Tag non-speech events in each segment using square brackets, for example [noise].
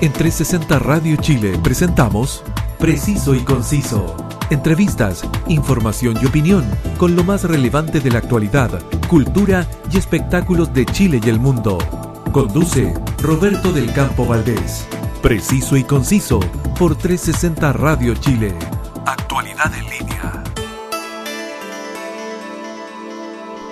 En 360 Radio Chile presentamos Preciso y Conciso. Entrevistas, información y opinión con lo más relevante de la actualidad, cultura y espectáculos de Chile y el mundo. Conduce Roberto del Campo Valdés. Preciso y Conciso por 360 Radio Chile. Actualidad en línea.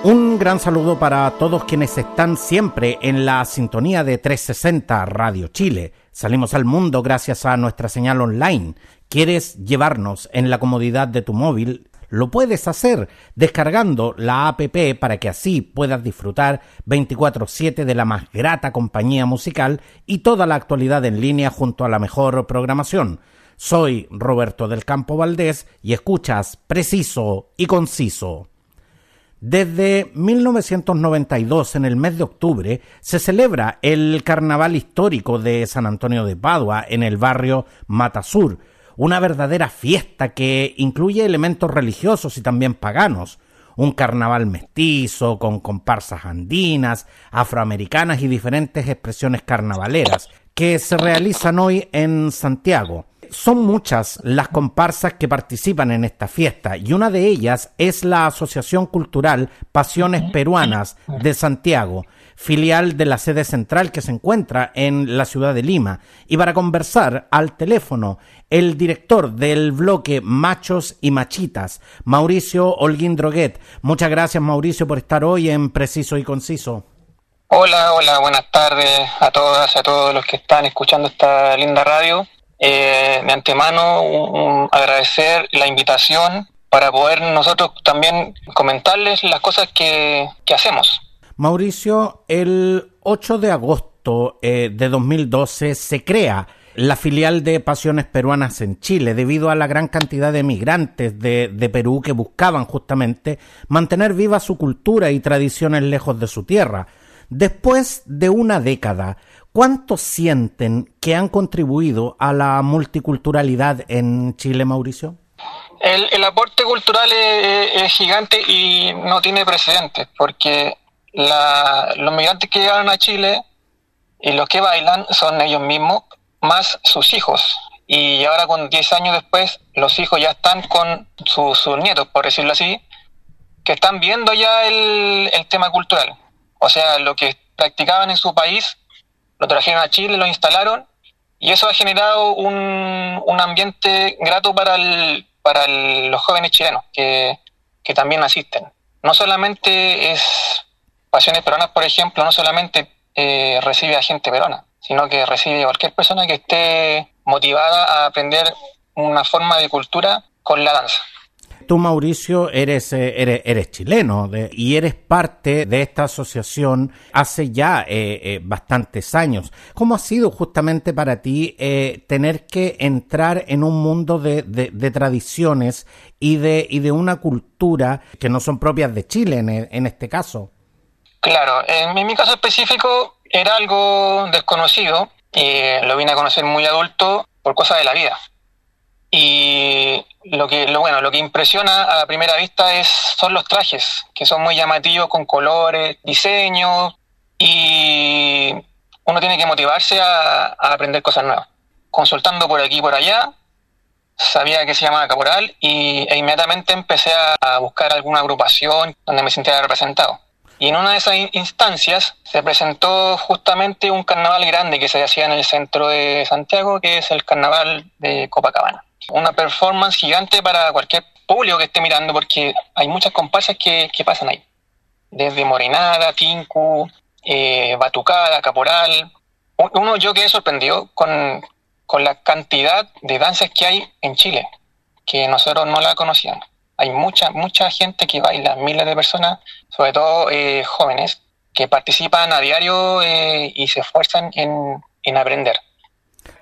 Un gran saludo para todos quienes están siempre en la sintonía de 360 Radio Chile. Salimos al mundo gracias a nuestra señal online. ¿Quieres llevarnos en la comodidad de tu móvil? Lo puedes hacer descargando la APP para que así puedas disfrutar 24/7 de la más grata compañía musical y toda la actualidad en línea junto a la mejor programación. Soy Roberto del Campo Valdés y escuchas preciso y conciso. Desde 1992, en el mes de octubre, se celebra el Carnaval Histórico de San Antonio de Padua en el barrio Matasur, una verdadera fiesta que incluye elementos religiosos y también paganos, un carnaval mestizo con comparsas andinas, afroamericanas y diferentes expresiones carnavaleras que se realizan hoy en Santiago son muchas las comparsas que participan en esta fiesta y una de ellas es la Asociación Cultural Pasiones Peruanas de Santiago, filial de la sede central que se encuentra en la ciudad de Lima. Y para conversar al teléfono, el director del bloque Machos y Machitas, Mauricio Holguín Droguet. Muchas gracias Mauricio por estar hoy en Preciso y Conciso. Hola, hola, buenas tardes a todas, a todos los que están escuchando esta linda radio. Eh, de antemano agradecer la invitación para poder nosotros también comentarles las cosas que, hacemos. Mauricio, el 8 de agosto eh, de 2012 se crea la filial de Pasiones Peruanas en Chile, debido a la gran cantidad de migrantes de, de, Perú que buscaban justamente mantener viva su cultura y tradiciones lejos de su tierra. Después de una década, ¿Cuántos sienten que han contribuido a la multiculturalidad en Chile, Mauricio? El, aporte cultural es, gigante y no tiene precedentes, porque los migrantes que llegaron a Chile y los que bailan son ellos mismos, más sus hijos. Y ahora con 10 años después, los hijos ya están con sus nietos, por decirlo así, que están viendo ya el, el tema cultural. O sea, lo que practicaban en su país lo trajeron a Chile, lo instalaron y eso ha generado un, un ambiente grato para, el, para los jóvenes chilenos que, también asisten. No solamente es Pasiones Peruanas, por ejemplo, no solamente eh, recibe a gente peruana, sino que recibe a cualquier persona que esté motivada a aprender una forma de cultura con la danza. Tú, Mauricio, eres, eh, eres, chileno y eres parte de esta asociación hace ya eh, eh, bastantes años. ¿Cómo ha sido justamente para ti tener que entrar en un mundo de, tradiciones y de, y de una cultura que no son propias de Chile en, este caso? Claro, en mi caso específico era algo desconocido y lo vine a conocer muy adulto por cosas de la vida. Y lo que, lo bueno, lo que impresiona a primera vista es, son los trajes, que son muy llamativos con colores, diseños, y uno tiene que motivarse a, aprender cosas nuevas. Consultando por aquí y por allá, sabía que se llamaba Caporal y, e inmediatamente empecé a, buscar alguna agrupación donde me sintiera representado. Y en una de esas instancias se presentó justamente un carnaval grande que se hacía en el centro de Santiago, que es el carnaval de Copacabana una performance gigante para cualquier público que esté mirando, porque hay muchas comparsas que, pasan ahí. Desde Morenada, Tinku, eh, Batucada, Caporal. Uno, yo quedé sorprendido con, la cantidad de danzas que hay en Chile, que nosotros no la conocíamos. Hay mucha, mucha gente que baila, miles de personas, sobre todo eh, jóvenes, que participan a diario eh, y se esfuerzan en, en, aprender.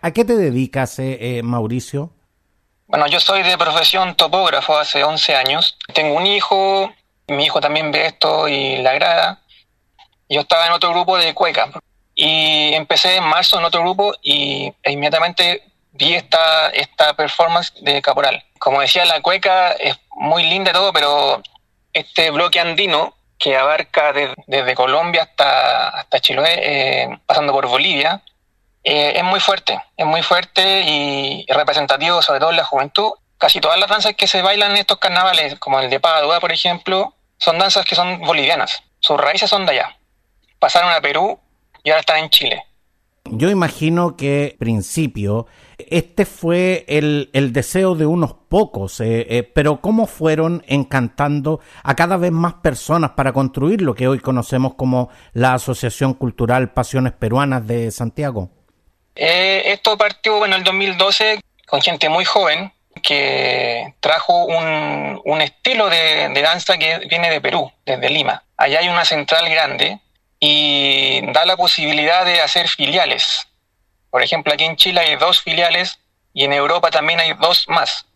¿A qué te dedicas, Mauricio? Bueno, yo soy de profesión topógrafo hace 11 años. Tengo un hijo, mi hijo también ve esto y le agrada. Yo estaba en otro grupo de cueca y empecé en marzo en otro grupo y e inmediatamente vi esta, esta performance de Caporal. Como decía, la cueca es muy linda y todo, pero este bloque andino que abarca desde Colombia hasta, hasta Chiloé, eh, pasando por Bolivia, eh, es muy fuerte, es muy fuerte y representativo, sobre todo en la juventud. Casi todas las danzas que se bailan en estos carnavales, como el de Padua, por ejemplo, son danzas que son bolivianas. Sus raíces son de allá. Pasaron a Perú y ahora están en Chile. Yo imagino que, principio, este fue el, deseo de unos pocos, eh, eh, pero ¿cómo fueron encantando a cada vez más personas para construir lo que hoy conocemos como la Asociación Cultural Pasiones Peruanas de Santiago? Eh, esto partió bueno, en el 2012 con gente muy joven que trajo un, estilo de, de, danza que viene de Perú, desde Lima. Allá hay una central grande y da la posibilidad de hacer filiales. Por ejemplo, aquí en Chile hay dos filiales y en Europa también hay dos más.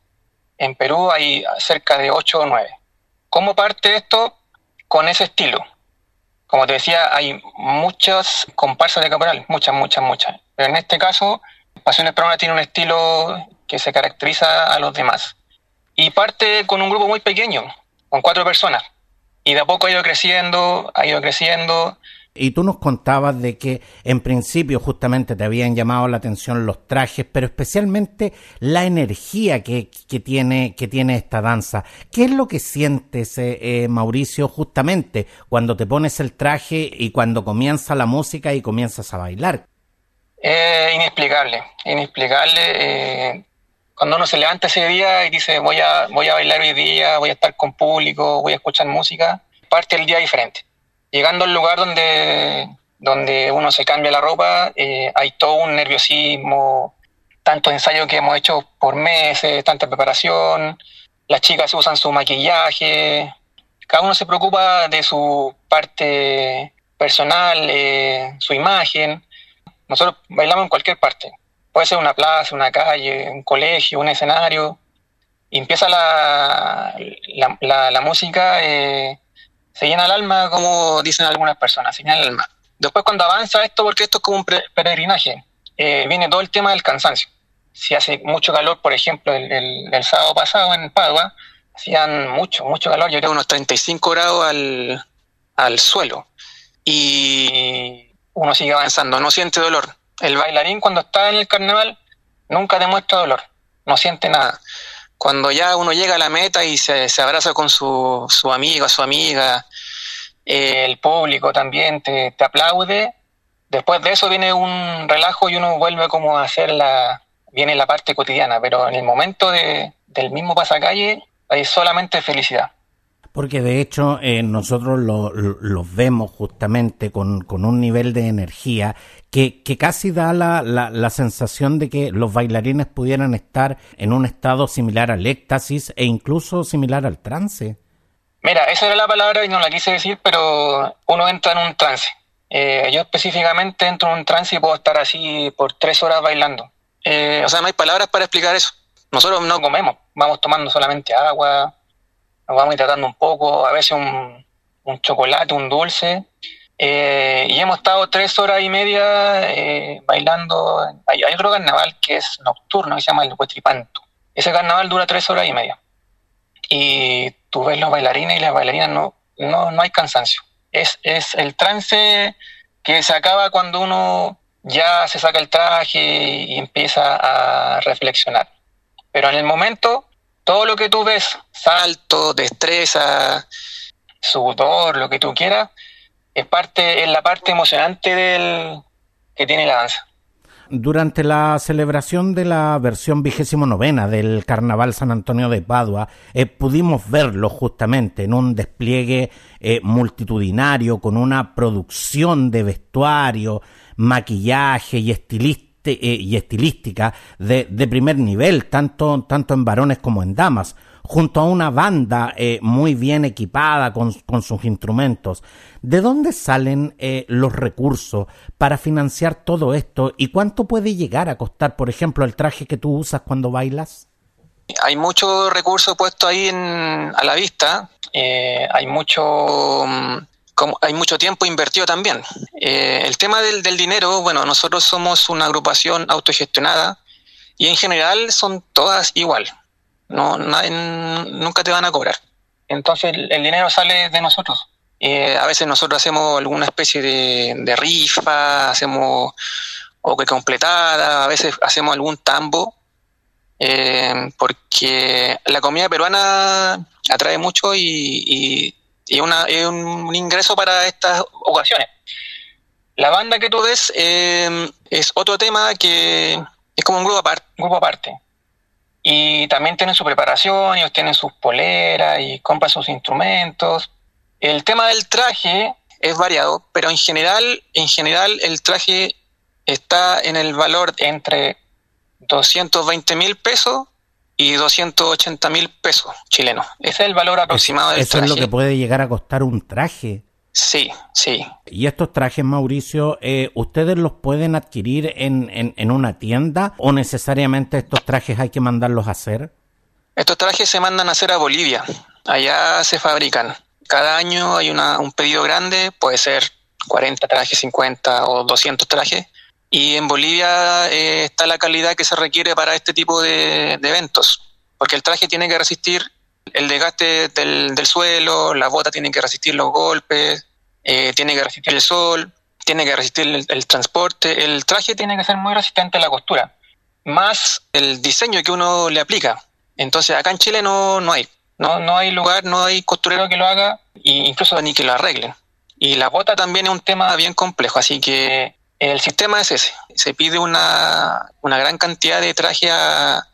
En Perú hay cerca de ocho o nueve. ¿Cómo parte esto? Con ese estilo. Como te decía, hay muchas comparsas de caporal, muchas, muchas, muchas. Pero en este caso, Pasiones Peruanas tiene un estilo que se caracteriza a los demás. Y parte con un grupo muy pequeño, con cuatro personas. Y de a poco ha ido creciendo, ha ido creciendo. Y tú nos contabas de que en principio justamente te habían llamado la atención los trajes, pero especialmente la energía que, que tiene, que tiene esta danza. ¿Qué es lo que sientes, eh, eh, Mauricio, justamente cuando te pones el traje y cuando comienza la música y comienzas a bailar? Eh, inexplicable, inexplicable. Eh, cuando uno se levanta ese día y dice voy a, voy a bailar hoy día, voy a estar con público, voy a escuchar música, parte el día diferente. Llegando al lugar donde, donde uno se cambia la ropa, eh, hay todo un nerviosismo, tantos ensayos que hemos hecho por meses, tanta preparación, las chicas usan su maquillaje, cada uno se preocupa de su parte personal, eh, su imagen. Nosotros bailamos en cualquier parte, puede ser una plaza, una calle, un colegio, un escenario, y empieza la, la, música, eh, se llena el alma, como dicen algunas personas, se llena el alma. Después cuando avanza esto, porque esto es como un peregrinaje, eh, viene todo el tema del cansancio. Si hace mucho calor, por ejemplo, el, sábado pasado en Padua, hacían mucho, mucho calor, yo creo unos 35 grados al, al suelo. Y uno sigue avanzando, no siente dolor el bailarín cuando está en el carnaval nunca demuestra dolor, no siente nada. Cuando ya uno llega a la meta y se, abraza con su, su amigo, su amiga, eh, el público también te, te, aplaude, después de eso viene un relajo y uno vuelve como a hacer la, viene la parte cotidiana, pero en el momento de, del mismo pasacalle hay solamente felicidad. Porque de hecho eh, nosotros los vemos justamente con, con, un nivel de energía que, casi da la, la, la, sensación de que los bailarines pudieran estar en un estado similar al éxtasis e incluso similar al trance. Mira, esa era la palabra y no la quise decir, pero uno entra en un trance. Eh, yo específicamente entro en un trance y puedo estar así por tres horas bailando. Eh, o sea, no hay palabras para explicar eso. Nosotros no comemos, vamos tomando solamente agua, nos vamos tratando un poco, a veces un, un chocolate, un dulce. Eh, y hemos estado tres horas y media eh, bailando. Hay, otro carnaval que es nocturno, que se llama el Huetripanto. Ese carnaval dura tres horas y media. Y tú ves los bailarines y las bailarinas, no, no, no hay cansancio. Es, es el trance que se acaba cuando uno ya se saca el traje y empieza a reflexionar. Pero en el momento todo lo que tú ves, salto, destreza, sudor, lo que tú quieras, es parte, la parte emocionante del que tiene la danza. Durante la celebración de la versión vigésimo novena del Carnaval San Antonio de Padua, eh, pudimos verlo justamente en un despliegue eh, multitudinario con una producción de vestuario, maquillaje y estilista eh, y estilística de, de, primer nivel, tanto, tanto en varones como en damas, junto a una banda eh, muy bien equipada con, sus instrumentos. ¿De dónde salen eh, los recursos para financiar todo esto y cuánto puede llegar a costar, por ejemplo, el traje que tú usas cuando bailas? Hay mucho recurso puesto ahí en, a la vista, hay mucho mm, como hay mucho tiempo invertido también. Eh, el tema del, del, dinero, bueno, nosotros somos una agrupación autogestionada y en general son todas igual. No, nunca te van a cobrar. Entonces el, dinero sale de nosotros. Eh, a veces nosotros hacemos alguna especie de, rifa, hacemos o que completada, a veces hacemos algún tambo, eh, porque la comida peruana atrae mucho y, es un ingreso para estas ocasiones. La banda que tú ves eh, es otro tema que es como un grupo aparte, grupo aparte. Y también tienen su preparación, ellos tienen sus poleras y compran sus instrumentos. El tema del traje es variado, pero en general, en general el traje está en el valor entre 220 mil pesos y 280 mil pesos chilenos. Ese es el valor aproximado del traje. Eso es lo que puede llegar a costar un traje. Sí, sí. ¿Y estos trajes, Mauricio, eh, ustedes los pueden adquirir en, en, una tienda o necesariamente estos trajes hay que mandarlos a hacer? Estos trajes se mandan a hacer a Bolivia. Allá se fabrican. Cada año hay una, un pedido grande, puede ser 40 trajes, 50 o 200 trajes. Y en Bolivia eh, está la calidad que se requiere para este tipo de, eventos, porque el traje tiene que resistir el desgaste del, suelo, la bota tiene que resistir los golpes, eh, tiene que resistir el sol, tiene que resistir el, transporte, el traje tiene que ser muy resistente a la costura, más el diseño que uno le aplica. Entonces acá en Chile no, no hay, no, no hay lugar, no hay costurero que lo haga, incluso ni que lo arreglen. Y la bota también es un tema bien complejo, así que el sistema es ese. Se pide una, una gran cantidad de traje a,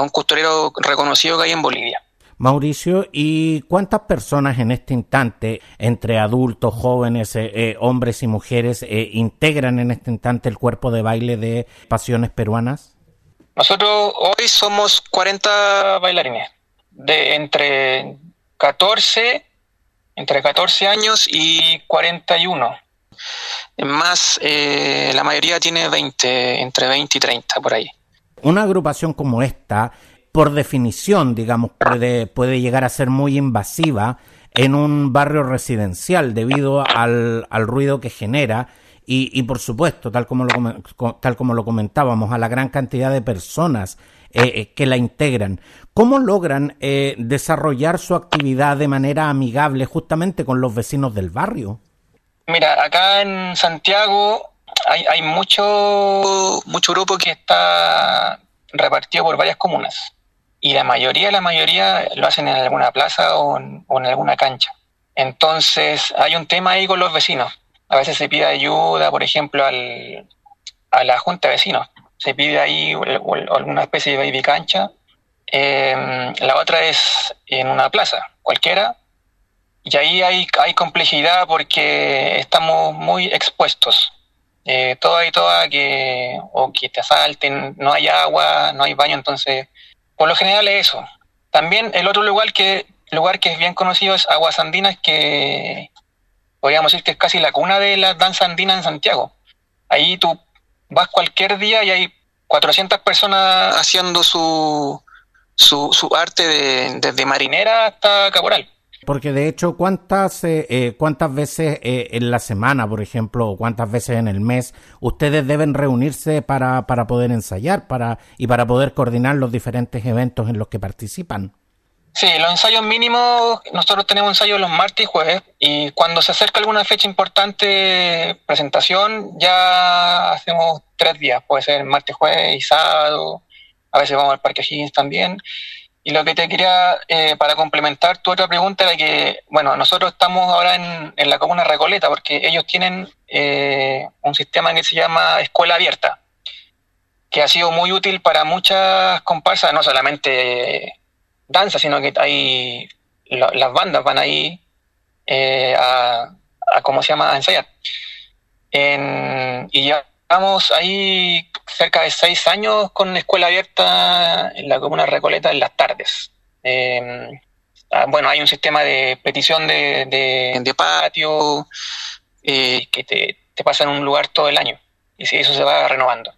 un costurero reconocido que hay en Bolivia. Mauricio, ¿y cuántas personas en este instante, entre adultos, jóvenes, eh, eh, hombres y mujeres, eh, integran en este instante el cuerpo de baile de Pasiones Peruanas? Nosotros hoy somos 40 bailarines, de entre 14, entre 14 años y 41 más eh, la mayoría tiene 20, entre 20 y 30 por ahí. Una agrupación como esta, por definición, digamos, puede, llegar a ser muy invasiva en un barrio residencial debido al, ruido que genera y, por supuesto, tal como lo, tal como lo comentábamos, a la gran cantidad de personas eh, eh, que la integran. ¿Cómo logran desarrollar su actividad de manera amigable justamente con los vecinos del barrio? Mira, acá en Santiago hay, hay mucho, mucho grupo que está repartido por varias comunas. Y la mayoría, la mayoría lo hacen en alguna plaza o en, alguna cancha. Entonces hay un tema ahí con los vecinos. A veces se pide ayuda, por ejemplo, al, a la junta de vecinos. Se pide ahí alguna especie de baby cancha. Eh, la otra es en una plaza, cualquiera, y ahí hay, hay complejidad porque estamos muy expuestos. Eh, toda y toda que, o que te asalten, no hay agua, no hay baño, entonces, por lo general es eso. También el otro lugar que, lugar que es bien conocido es Aguas Andinas, que podríamos decir que es casi la cuna de la danza andina en Santiago. Ahí tú vas cualquier día y hay 400 personas haciendo su, su, su arte de, desde marinera hasta caporal. Porque de hecho, ¿cuántas, eh, eh, cuántas veces eh, en la semana, por ejemplo, o cuántas veces en el mes ustedes deben reunirse para, para poder ensayar para, y para poder coordinar los diferentes eventos en los que participan? Sí, los ensayos mínimos, nosotros tenemos ensayos los martes y jueves, y cuando se acerca alguna fecha importante, presentación, ya hacemos tres días, puede ser martes, jueves y sábado, a veces vamos al Parque Higgins también, y lo que te quería, eh, para complementar tu otra pregunta, era que, bueno, nosotros estamos ahora en, en la comuna Recoleta porque ellos tienen eh, un sistema que se llama Escuela Abierta, que ha sido muy útil para muchas comparsas, no solamente danza, sino que hay las bandas van ahí eh, a, a, ¿cómo se llama?, a ensayar. En, y ya Estamos ahí cerca de seis años con escuela abierta en la comuna Recoleta en las tardes. Em, ah, bueno, hay un sistema de petición de, patio eh, que te, te pasa en un lugar todo el año y eso se va renovando.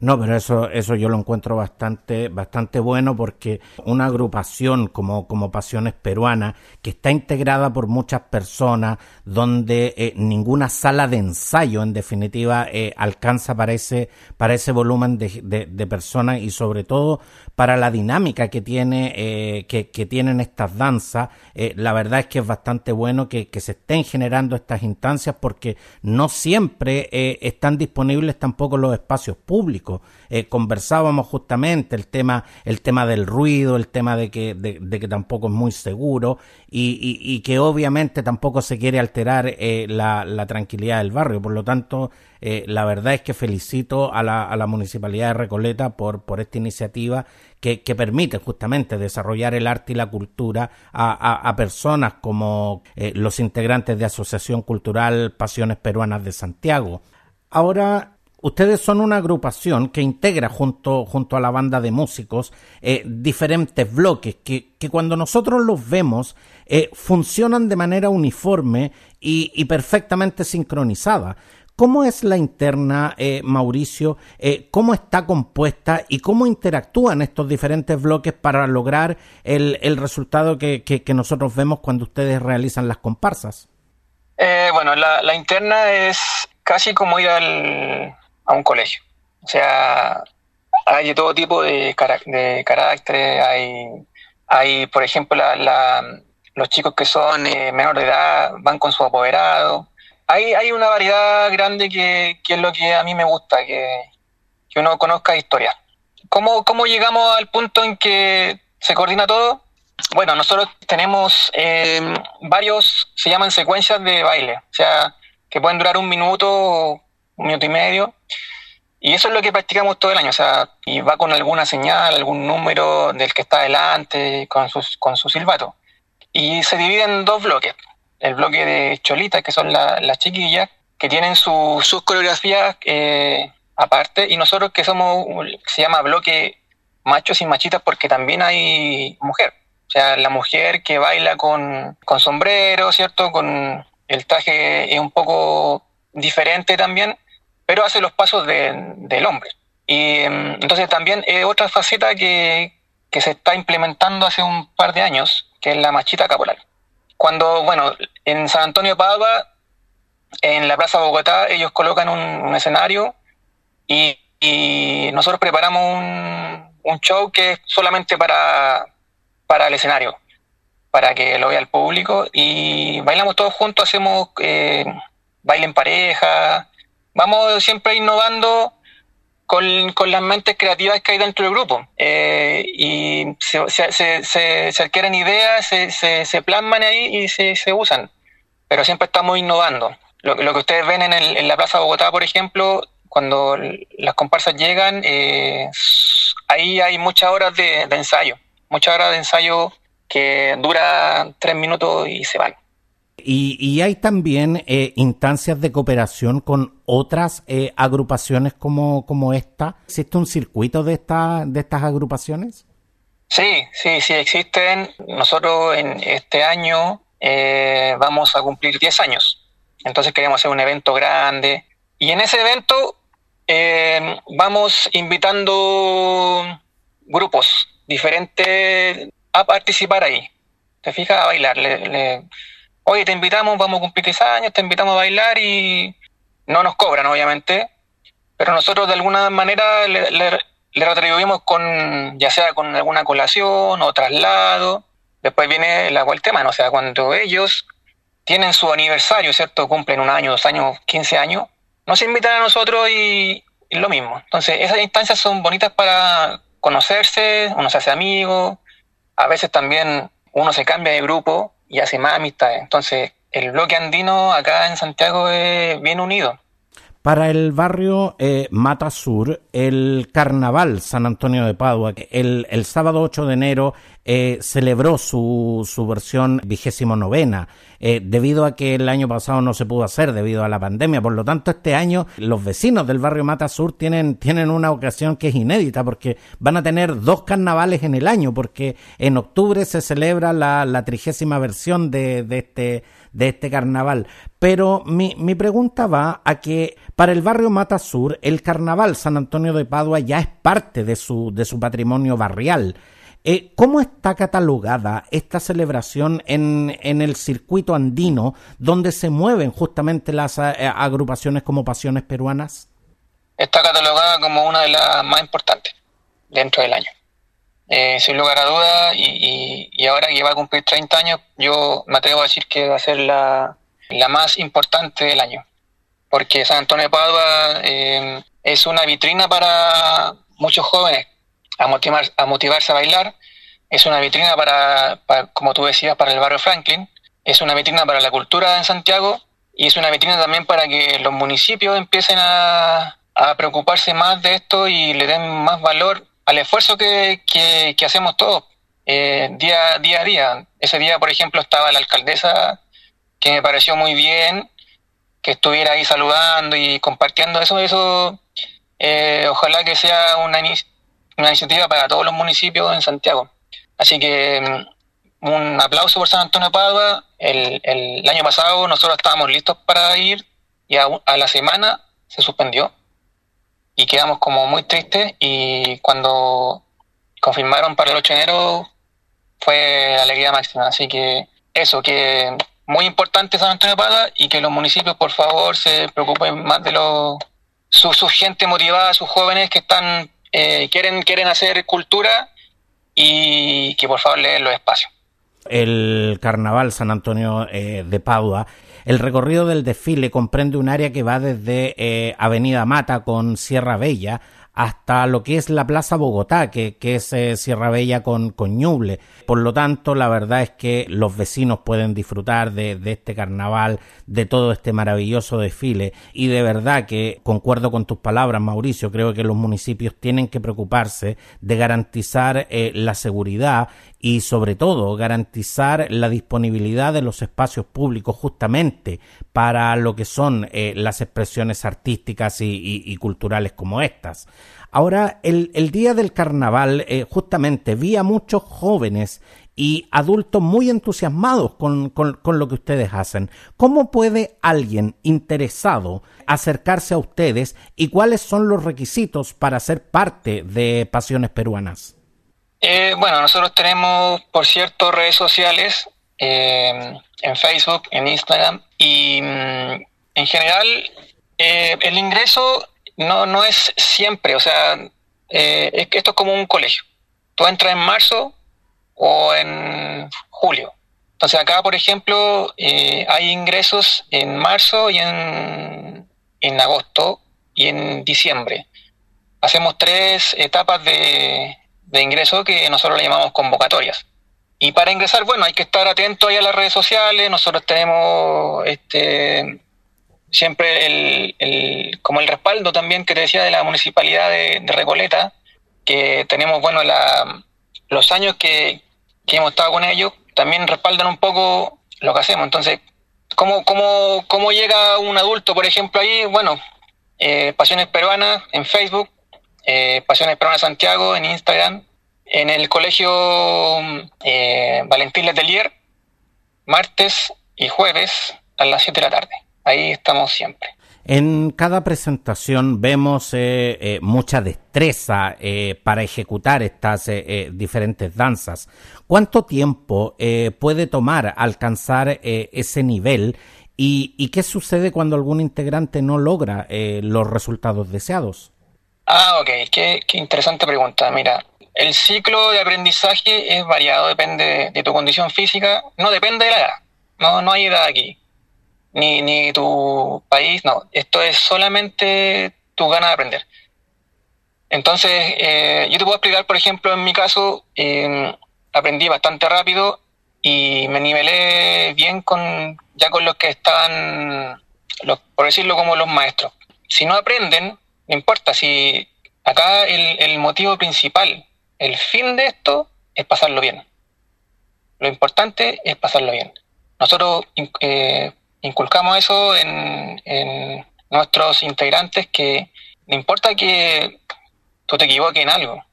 No, pero eso, eso yo lo encuentro bastante, bastante bueno porque una agrupación como, como Pasiones Peruanas, que está integrada por muchas personas, donde eh, ninguna sala de ensayo, en definitiva, eh, alcanza para ese, para ese volumen de, de, personas y sobre todo para la dinámica que tiene, eh, que, que, tienen estas danzas, la verdad es que es bastante bueno que, que se estén generando estas instancias porque no siempre están disponibles tampoco los espacios públicos. Eh, conversábamos justamente el tema, el tema del ruido, el tema de que, de, que tampoco es muy seguro y, que obviamente tampoco se quiere alterar eh, la, tranquilidad del barrio. Por lo tanto, eh, la verdad es que felicito a la, a la Municipalidad de Recoleta por, esta iniciativa que, permite justamente desarrollar el arte y la cultura a, a, personas como los integrantes de Asociación Cultural Pasiones Peruanas de Santiago. Ahora, Ustedes son una agrupación que integra junto, junto a la banda de músicos eh, diferentes bloques que, que, cuando nosotros los vemos eh, funcionan de manera uniforme y, y, perfectamente sincronizada. ¿Cómo es la interna, eh, Mauricio? ¿Cómo está compuesta y cómo interactúan estos diferentes bloques para lograr el, el resultado que, que, nosotros vemos cuando ustedes realizan las comparsas? bueno, la, la interna es casi como ir al, a un colegio. O sea, hay todo tipo de, de carácter, hay, hay, por ejemplo, la, los chicos que son eh, menores de edad van con su apoderado. Hay, hay una variedad grande que, que, es lo que a mí me gusta, que, que uno conozca historia. ¿Cómo, ¿Cómo llegamos al punto en que se coordina todo? Bueno, nosotros tenemos eh, varios, se llaman secuencias de baile, o sea, que pueden durar un minuto un minuto y medio. Y eso es lo que practicamos todo el año, o sea, y va con alguna señal, algún número del que está adelante, con, sus, con su silbato. Y se divide en dos bloques. El bloque de cholitas, que son las chiquillas, que tienen sus coreografías eh, aparte, y nosotros que somos, se llama bloque machos y machitas porque también hay mujer. O sea, la mujer que baila con, con sombrero, ¿cierto? Con el traje es un poco diferente también pero hace los pasos del hombre. Y em, entonces también es otra faceta que, se está implementando hace un par de años, que es la machita caporal. Cuando, bueno, en San Antonio de Padua, en la Plaza Bogotá, ellos colocan un, escenario y, nosotros preparamos un, show que es solamente para, para el escenario, para que lo vea el público y bailamos todos juntos, hacemos eh, baile en pareja, vamos siempre innovando con, las mentes creativas que hay dentro del grupo. Eh, y se, se, se, adquieren ideas, se, se, plasman ahí y se, usan. Pero siempre estamos innovando. Lo, lo que ustedes ven en, el, en la Plaza Bogotá, por ejemplo, cuando las comparsas llegan, eh, ahí hay muchas horas de, de ensayo. Muchas horas de ensayo que dura tres minutos y se van. Y, hay también eh, instancias de cooperación con otras eh, agrupaciones como, como esta. ¿Existe un circuito de, esta, de estas agrupaciones? Sí, sí, sí existen. Nosotros en este año eh, vamos a cumplir 10 años. Entonces queremos hacer un evento grande. Y en ese evento vamos invitando grupos diferentes a participar ahí. ¿Te fijas? A bailar. le, oye, te invitamos, vamos a cumplir 10 años, te invitamos a bailar y no nos cobran, obviamente, pero nosotros de alguna manera le, retribuimos con, ya sea con alguna colación o traslado. Después viene el agua el tema, ¿no? o sea, cuando ellos tienen su aniversario, ¿cierto? Cumplen un año, dos años, 15 años, nos invitan a nosotros y, y lo mismo. Entonces, esas instancias son bonitas para conocerse, uno se hace amigo, a veces también uno se cambia de grupo y hace más amistades. Entonces, el bloque andino acá en Santiago es bien unido. Para el barrio eh, Mata Sur, el Carnaval San Antonio de Padua, el, el sábado 8 de enero eh, celebró su, su versión vigésimo novena, eh, debido a que el año pasado no se pudo hacer debido a la pandemia. Por lo tanto, este año los vecinos del barrio Mata Sur tienen, tienen una ocasión que es inédita porque van a tener dos carnavales en el año, porque en octubre se celebra la, la trigésima versión de, de este de este carnaval. Pero mi, mi pregunta va a que para el barrio Mata Sur, el carnaval San Antonio de Padua ya es parte de su, de su patrimonio barrial. Eh, ¿Cómo está catalogada esta celebración en, en, el circuito andino donde se mueven justamente las eh, agrupaciones como Pasiones Peruanas? Está catalogada como una de las más importantes dentro del año. Eh, sin lugar a dudas, y, y, ahora que va a cumplir 30 años, yo me atrevo a decir que va a ser la, la más importante del año, porque San Antonio de Padua eh, es una vitrina para muchos jóvenes a, motivar, a motivarse a bailar, es una vitrina para, para, como tú decías, para el barrio Franklin, es una vitrina para la cultura en Santiago y es una vitrina también para que los municipios empiecen a, a preocuparse más de esto y le den más valor al esfuerzo que, que, hacemos todos eh, día, día a día. Ese día, por ejemplo, estaba la alcaldesa, que me pareció muy bien, que estuviera ahí saludando y compartiendo eso. Eso, eh, ojalá que sea una, una iniciativa para todos los municipios en Santiago. Así que mm, un aplauso por San Antonio Padua. El, el, año pasado nosotros estábamos listos para ir y a, a la semana se suspendió y quedamos como muy tristes y cuando confirmaron para el 8 de enero fue alegría máxima. Así que eso, que muy importante San Antonio Pada y que los municipios por favor se preocupen más de los su, su gente motivada, sus jóvenes que están eh, quieren quieren hacer cultura y que por favor le den los espacios. El carnaval San Antonio eh, de Padua el recorrido del desfile comprende un área que va desde eh, Avenida Mata con Sierra Bella hasta lo que es la Plaza Bogotá, que, que es eh, Sierra Bella con, con Ñuble. Por lo tanto, la verdad es que los vecinos pueden disfrutar de, de, este carnaval, de todo este maravilloso desfile. Y de verdad que concuerdo con tus palabras, Mauricio, creo que los municipios tienen que preocuparse de garantizar eh, la seguridad y sobre todo garantizar la disponibilidad de los espacios públicos justamente para lo que son eh, las expresiones artísticas y, y, y, culturales como estas. Ahora, el, el día del carnaval, eh, justamente vi a muchos jóvenes y adultos muy entusiasmados con, con, con, lo que ustedes hacen. ¿Cómo puede alguien interesado acercarse a ustedes y cuáles son los requisitos para ser parte de Pasiones Peruanas? Eh, bueno, nosotros tenemos, por cierto, redes sociales eh, en Facebook, en Instagram y mm, en general eh, el ingreso no, no es siempre, o sea, eh, es esto es como un colegio. Tú entras en marzo o en julio. Entonces acá, por ejemplo, eh, hay ingresos en marzo y en, en agosto y en diciembre. Hacemos tres etapas de, de ingreso que nosotros le llamamos convocatorias. Y para ingresar, bueno, hay que estar atento ahí a las redes sociales. Nosotros tenemos este siempre el, el, como el respaldo también que te decía de la municipalidad de, de Recoleta, que tenemos, bueno, la, los años que, hemos estado con ellos, también respaldan un poco lo que hacemos. Entonces, ¿cómo, cómo, cómo llega un adulto, por ejemplo, ahí? Bueno, eh, Pasiones Peruanas en Facebook, eh, Pasiones Peruanas Santiago en Instagram, en el colegio eh, Valentín Letelier, martes y jueves a las 7 de la tarde. Ahí estamos siempre. En cada presentación vemos eh, eh, mucha destreza eh, para ejecutar estas eh, eh, diferentes danzas. ¿Cuánto tiempo puede tomar alcanzar ese nivel y, y, qué sucede cuando algún integrante no logra los resultados deseados? Ah, ok, qué, qué, interesante pregunta. Mira, el ciclo de aprendizaje es variado, depende de, de, tu condición física, no depende de la edad, no, no hay edad aquí, ni, ni tu país, no, esto es solamente tu ganas de aprender. Entonces, eh, yo te puedo explicar, por ejemplo, en mi caso, eh, aprendí bastante rápido y me nivelé bien con ya con los que estaban, los, por decirlo como los maestros. Si no aprenden, no importa, si acá el, el, motivo principal, el fin de esto es pasarlo bien. Lo importante es pasarlo bien. Nosotros eh, inculcamos eso en, en, nuestros integrantes que no importa que tú te equivoques en algo,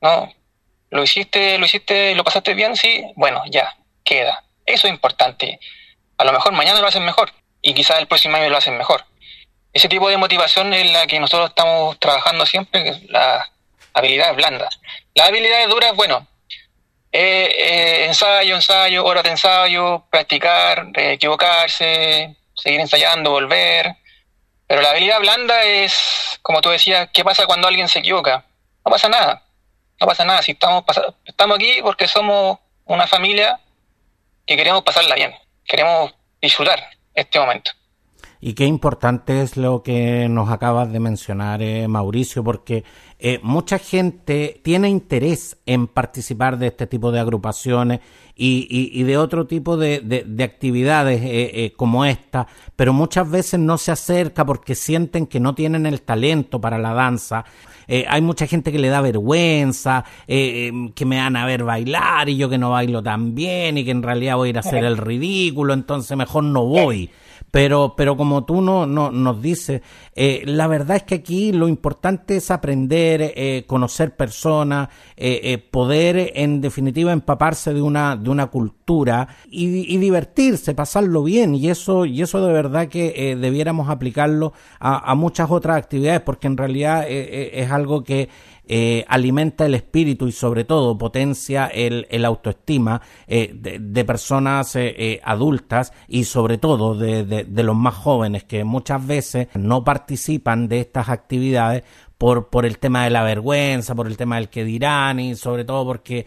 no, lo hiciste, lo hiciste, lo pasaste bien, sí, bueno, ya, queda. Eso es importante. A lo mejor mañana lo hacen mejor y quizás el próximo año lo hacen mejor. Ese tipo de motivación es la que nosotros estamos trabajando siempre, que es la habilidades blandas. Las habilidades duras, bueno, eh, eh, ensayo, ensayo, horas de ensayo, practicar, equivocarse, seguir ensayando, volver. Pero la habilidad blanda es, como tú decías, ¿qué pasa cuando alguien se equivoca? No pasa nada. No pasa nada. Si estamos, estamos aquí porque somos una familia que queremos pasarla bien. Queremos disfrutar este momento. Y qué importante es lo que nos acabas de mencionar, eh, Mauricio, porque eh, mucha gente tiene interés en participar de este tipo de agrupaciones y, de otro tipo de, actividades eh, como esta, pero muchas veces no se acerca porque sienten que no tienen el talento para la danza. hay mucha gente que le da vergüenza, que me van a ver bailar y yo que no bailo tan bien y que en realidad voy a ir a hacer [laughs] el ridículo, entonces mejor no voy. Pero, pero como tú no, no nos dices, eh, la verdad es que aquí lo importante es aprender, eh, conocer personas, eh, poder en definitiva empaparse de una, de una cultura y, divertirse, pasarlo bien. Y eso, y eso de verdad que debiéramos aplicarlo a, a, muchas otras actividades, porque en realidad es algo que eh, alimenta el espíritu y sobre todo potencia el, el autoestima eh, de, personas eh, adultas y sobre todo de, de, los más jóvenes que muchas veces no participan de estas actividades por, por el tema de la vergüenza, por el tema del que dirán y sobre todo porque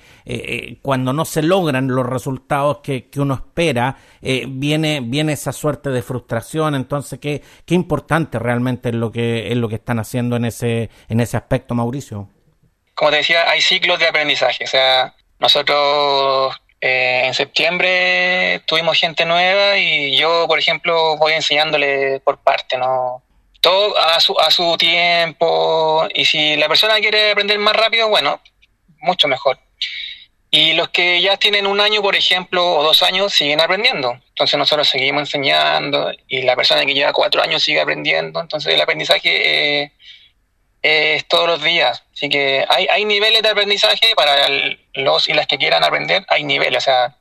cuando no se logran los resultados que, que uno espera, viene, viene esa suerte de frustración. Entonces, qué, qué importante realmente es lo que, es lo que están haciendo en ese, en ese aspecto, Mauricio como te decía, hay ciclos de aprendizaje. O sea, nosotros eh, en septiembre tuvimos gente nueva y yo, por ejemplo, voy enseñándole por parte, ¿no? Todo a su, a su tiempo. Y si la persona quiere aprender más rápido, bueno, mucho mejor. Y los que ya tienen un año, por ejemplo, o dos años, siguen aprendiendo. Entonces nosotros seguimos enseñando y la persona que lleva cuatro años sigue aprendiendo. Entonces el aprendizaje... Eh, es todos los días. Así que hay, hay niveles de aprendizaje para los y las que quieran aprender, hay niveles. O sea,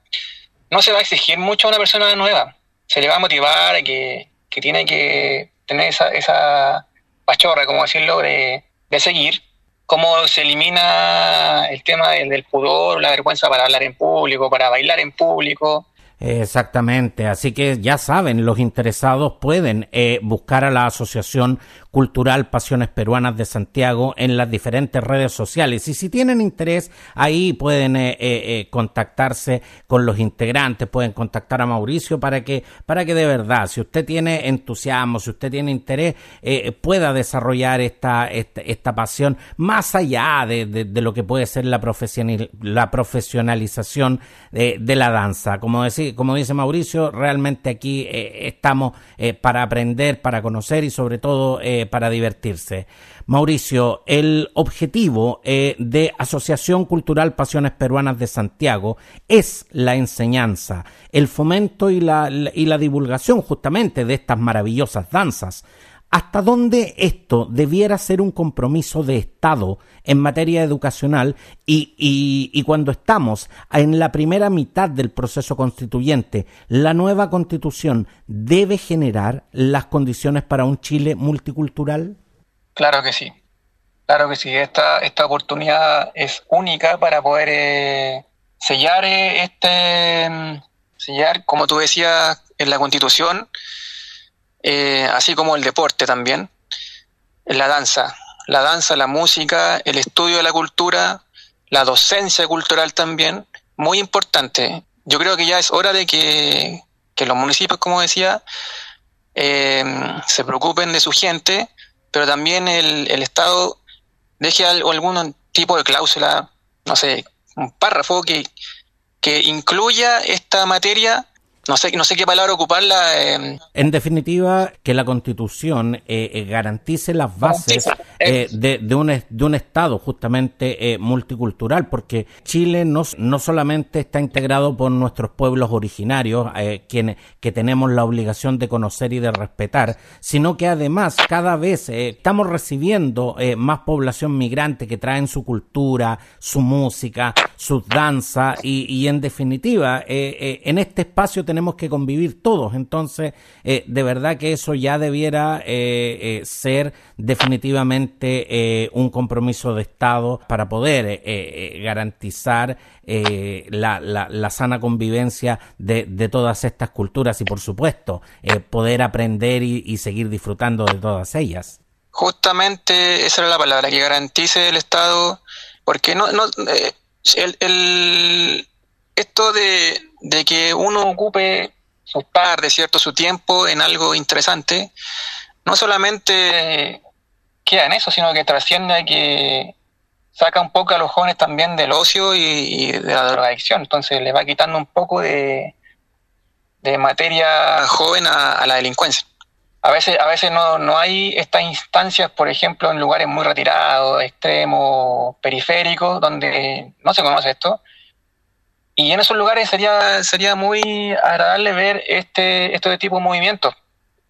no se va a exigir mucho a una persona nueva. Se le va a motivar que, que tiene que tener esa, esa pachorra, como decirlo, de, de seguir. Cómo se elimina el tema del, del pudor, la vergüenza para hablar en público, para bailar en público Exactamente, así que ya saben, los interesados pueden eh, buscar a la Asociación Cultural Pasiones Peruanas de Santiago en las diferentes redes sociales. Y si tienen interés ahí pueden eh, eh, contactarse con los integrantes, pueden contactar a Mauricio para que, para que de verdad, si usted tiene entusiasmo, si usted tiene interés, pueda desarrollar esta, esta, pasión más allá de, lo que puede ser la, la profesionalización de, de la danza, como como dice Mauricio, realmente aquí eh, estamos eh, para aprender, para conocer y sobre todo eh, para divertirse. Mauricio, el objetivo de Asociación Cultural Pasiones Peruanas de Santiago es la enseñanza, el fomento y la, y la divulgación justamente de estas maravillosas danzas hasta dónde esto debiera ser un compromiso de Estado en materia educacional y, y, cuando estamos en la primera mitad del proceso constituyente, la nueva constitución debe generar las condiciones para un Chile multicultural? Claro que sí, claro que sí, esta, esta oportunidad es única para poder eh, sellar eh, este, sellar, como tú decías, en la constitución, eh, así como el deporte también, la danza, la danza, la música, el estudio de la cultura, la docencia cultural también, muy importante. Yo creo que ya es hora de que, los municipios, como decía, eh, se preocupen de su gente, pero también el, el Estado deje algún tipo de cláusula, no sé, un párrafo que, que incluya esta materia no sé, no sé qué palabra ocuparla. Eh. En definitiva, que la Constitución eh, eh, garantice las bases de, de, un, de un Estado justamente multicultural, porque Chile no, no solamente está integrado por nuestros pueblos originarios, quienes que tenemos la obligación de conocer y de respetar, sino que además cada vez estamos recibiendo más población migrante que traen su cultura, su música, sus danzas y, y en definitiva, en este espacio tenemos tenemos que convivir todos. Entonces, eh, de verdad que eso ya debiera eh, eh, ser definitivamente un compromiso de Estado para poder garantizar la, la, sana convivencia de, de, todas estas culturas y, por supuesto, poder aprender y, seguir disfrutando de todas ellas. Justamente esa era la palabra, que garantice el Estado, porque no, no el, el, esto de, de que uno ocupe su tarde, ¿cierto? su tiempo en algo interesante, no solamente queda en eso, sino que trasciende a que saca un poco a los jóvenes también del ocio y, de la drogadicción. Entonces le va quitando un poco de, de materia joven a, la delincuencia. A veces, a veces no, no hay estas instancias, por ejemplo, en lugares muy retirados, extremos, periféricos, donde no se conoce esto, y en esos lugares sería, sería muy agradable ver este, este tipo de movimientos.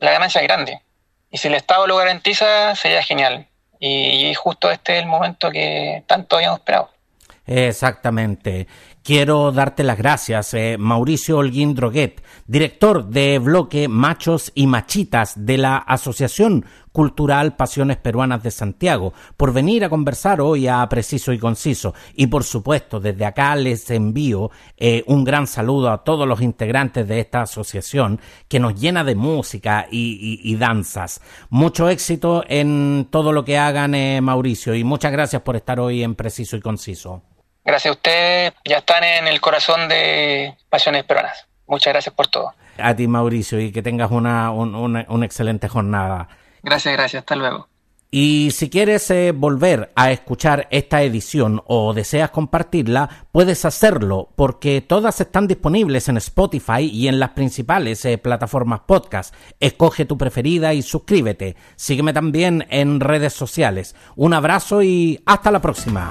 La ganancia es grande. Y si el Estado lo garantiza, sería genial. Y, justo este es el momento que tanto habíamos esperado. Exactamente. Quiero darte las gracias, eh, Mauricio Holguín Droguet, director de bloque Machos y Machitas de la Asociación Cultural Pasiones Peruanas de Santiago, por venir a conversar hoy a Preciso y Conciso. Y por supuesto, desde acá les envío eh, un gran saludo a todos los integrantes de esta asociación que nos llena de música y, danzas. Mucho éxito en todo lo que hagan, eh, Mauricio, y muchas gracias por estar hoy en Preciso y Conciso. Gracias a ustedes, ya están en el corazón de Pasiones Peruanas. Muchas gracias por todo. A ti, Mauricio, y que tengas una, una, excelente jornada. Gracias, gracias. Hasta luego. Y si quieres eh, volver a escuchar esta edición o deseas compartirla, puedes hacerlo porque todas están disponibles en Spotify y en las principales eh, plataformas podcast. Escoge tu preferida y suscríbete. Sígueme también en redes sociales. Un abrazo y hasta la próxima